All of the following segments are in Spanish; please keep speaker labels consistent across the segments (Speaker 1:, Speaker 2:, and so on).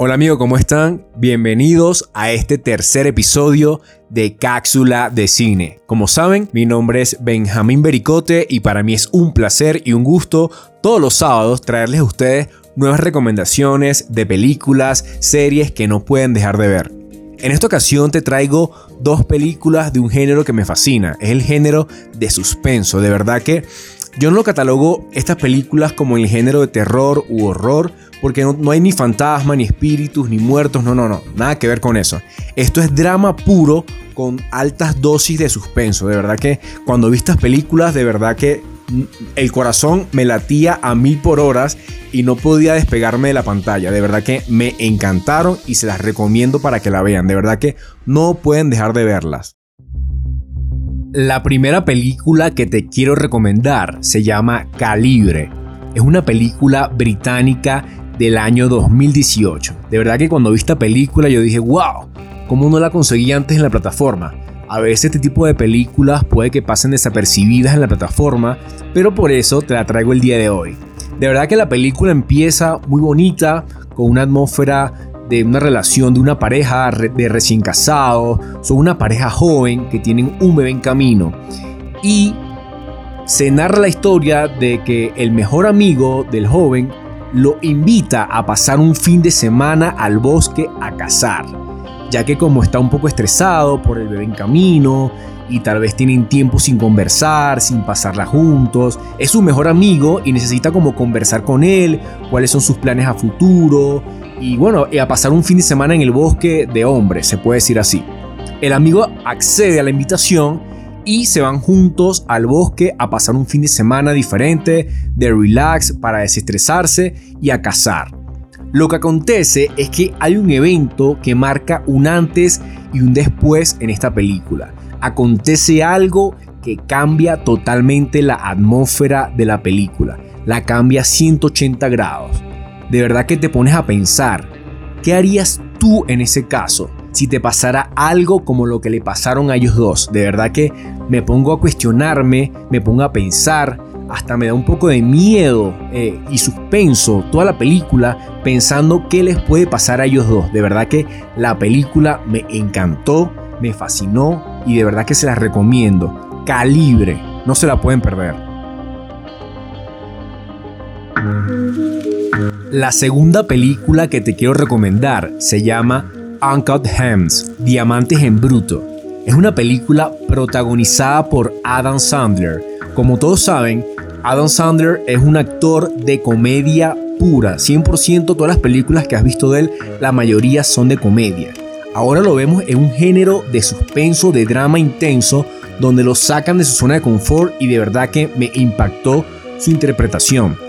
Speaker 1: Hola amigos, ¿cómo están? Bienvenidos a este tercer episodio de Cápsula de Cine. Como saben, mi nombre es Benjamín Bericote y para mí es un placer y un gusto todos los sábados traerles a ustedes nuevas recomendaciones de películas, series que no pueden dejar de ver. En esta ocasión te traigo dos películas de un género que me fascina, es el género de suspenso. De verdad que yo no lo catalogo estas películas como el género de terror u horror, porque no, hay ni fantasma, ni espíritus, ni muertos, no, no, no, nada que ver con eso. Esto es drama puro con altas dosis de suspenso. De verdad que cuando vi estas películas, de verdad que el corazón me latía a mil por horas y no podía despegarme de la pantalla. De verdad que me encantaron y se las recomiendo para que la vean. De verdad que no pueden dejar de verlas. La primera película que te quiero recomendar se llama Calibre. Es una película británica del año 2018. De verdad que cuando vi esta película yo dije, wow, ¿cómo no la conseguí antes en la plataforma? A veces este tipo de películas puede que pasen desapercibidas en la plataforma, pero por eso te la traigo el día de hoy. De verdad que la película empieza muy bonita, con una atmósfera de una relación de una pareja de recién casados, son una pareja joven que tienen un bebé en camino. Y se narra la historia de que el mejor amigo del joven lo invita a pasar un fin de semana al bosque a cazar, ya que como está un poco estresado por el bebé en camino y tal vez tienen tiempo sin conversar, sin pasarla juntos, es su mejor amigo y necesita como conversar con él, cuáles son sus planes a futuro y bueno, a pasar un fin de semana en el bosque de hombres, se puede decir así. El amigo accede a la invitación y se van juntos al bosque a pasar un fin de semana diferente, de relax para desestresarse y a cazar. Lo que acontece es que hay un evento que marca un antes y un después en esta película. Acontece algo que cambia totalmente la atmósfera de la película. La cambia 180 grados. De verdad que te pones a pensar, ¿qué harías tú en ese caso? si te pasara algo como lo que le pasaron a ellos dos. De verdad que me pongo a cuestionarme, me pongo a pensar, hasta me da un poco de miedo eh, y suspenso toda la película pensando qué les puede pasar a ellos dos. De verdad que la película me encantó, me fascinó y de verdad que se la recomiendo. Calibre, no se la pueden perder. La segunda película que te quiero recomendar se llama Uncut Gems, Diamantes en Bruto. Es una película protagonizada por Adam Sandler. Como todos saben, Adam Sandler es un actor de comedia pura. 100% todas las películas que has visto de él, la mayoría son de comedia. Ahora lo vemos en un género de suspenso, de drama intenso, donde lo sacan de su zona de confort y de verdad que me impactó su interpretación.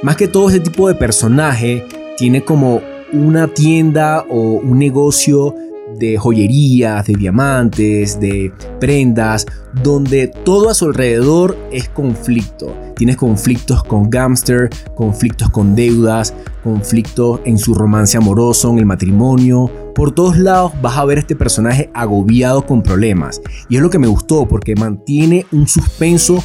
Speaker 1: Más que todo este tipo de personaje tiene como una tienda o un negocio de joyerías, de diamantes, de prendas, donde todo a su alrededor es conflicto. Tienes conflictos con Gamster, conflictos con deudas, conflictos en su romance amoroso, en el matrimonio. Por todos lados vas a ver este personaje agobiado con problemas. Y es lo que me gustó porque mantiene un suspenso,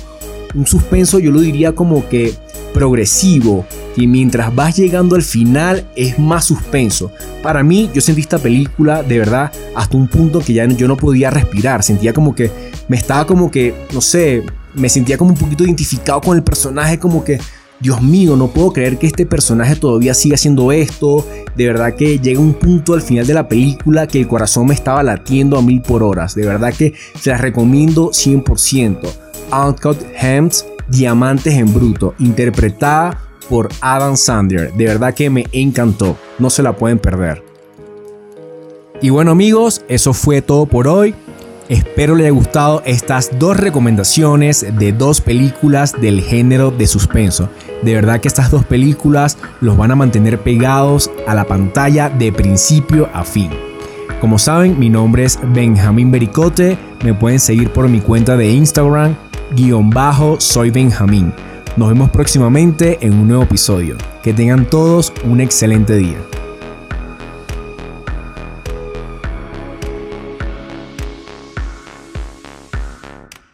Speaker 1: un suspenso yo lo diría como que progresivo y mientras vas llegando al final es más suspenso. Para mí yo sentí esta película de verdad hasta un punto que ya yo no podía respirar, sentía como que me estaba como que, no sé, me sentía como un poquito identificado con el personaje, como que, Dios mío, no puedo creer que este personaje todavía siga haciendo esto. De verdad que llega un punto al final de la película que el corazón me estaba latiendo a mil por horas. De verdad que se las recomiendo 100%. Uncut Gems Diamantes en Bruto, interpretada por Adam Sandler. De verdad que me encantó, no se la pueden perder. Y bueno amigos, eso fue todo por hoy. Espero les haya gustado estas dos recomendaciones de dos películas del género de suspenso. De verdad que estas dos películas los van a mantener pegados a la pantalla de principio a fin. Como saben, mi nombre es Benjamín Bericote. Me pueden seguir por mi cuenta de Instagram guion bajo soy Benjamín. Nos vemos próximamente en un nuevo episodio. Que tengan todos un excelente día.